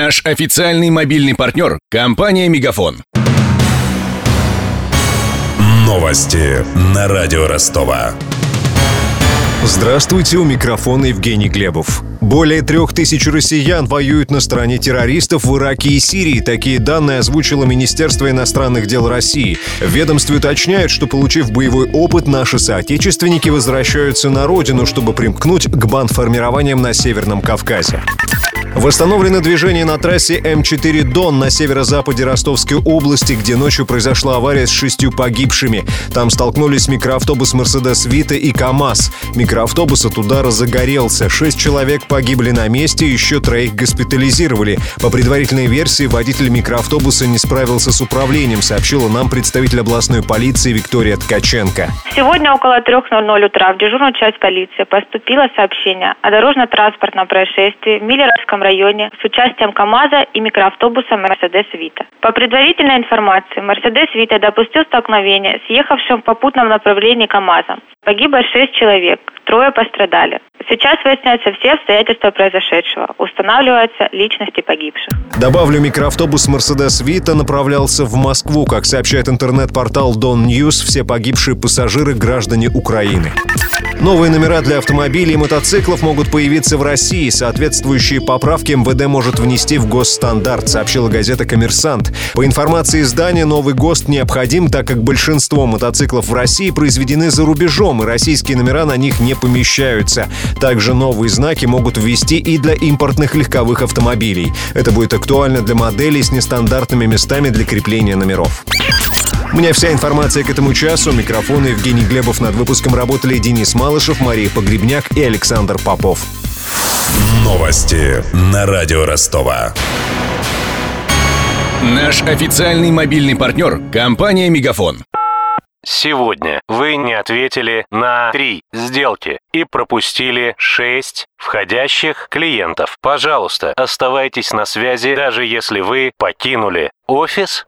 Наш официальный мобильный партнер – компания «Мегафон». Новости на радио Ростова. Здравствуйте, у микрофона Евгений Глебов. Более трех тысяч россиян воюют на стороне террористов в Ираке и Сирии. Такие данные озвучило Министерство иностранных дел России. В ведомстве уточняют, что, получив боевой опыт, наши соотечественники возвращаются на родину, чтобы примкнуть к бандформированиям на Северном Кавказе. Восстановлено движение на трассе М4 Дон на северо-западе Ростовской области, где ночью произошла авария с шестью погибшими. Там столкнулись микроавтобус Мерседес Вита и КАМАЗ. Микроавтобус от удара загорелся. Шесть человек погибли на месте, еще троих госпитализировали. По предварительной версии, водитель микроавтобуса не справился с управлением, сообщила нам представитель областной полиции Виктория Ткаченко. Сегодня около 3.00 утра в дежурную часть полиции поступило сообщение о дорожно-транспортном происшествии в Миллеровском районе с участием КАМАЗа и микроавтобуса Мерседес Вита. По предварительной информации, Мерседес Вита допустил столкновение с ехавшим в попутном направлении КАМАЗом. Погибло шесть человек, трое пострадали. Сейчас выясняются все обстоятельства произошедшего. Устанавливаются личности погибших. Добавлю, микроавтобус Mercedes Vito направлялся в Москву. Как сообщает интернет-портал Don News, все погибшие пассажиры – граждане Украины. Новые номера для автомобилей и мотоциклов могут появиться в России. Соответствующие поправки МВД может внести в госстандарт, сообщила газета «Коммерсант». По информации издания, новый ГОСТ необходим, так как большинство мотоциклов в России произведены за рубежом, и российские номера на них не помещаются. Также новые знаки могут ввести и для импортных легковых автомобилей. Это будет актуально для моделей с нестандартными местами для крепления номеров. У меня вся информация к этому часу. Микрофон Евгений Глебов над выпуском работали Денис Малышев, Мария Погребняк и Александр Попов. Новости на радио Ростова. Наш официальный мобильный партнер – компания «Мегафон». Сегодня вы не ответили на три сделки и пропустили шесть входящих клиентов. Пожалуйста, оставайтесь на связи, даже если вы покинули офис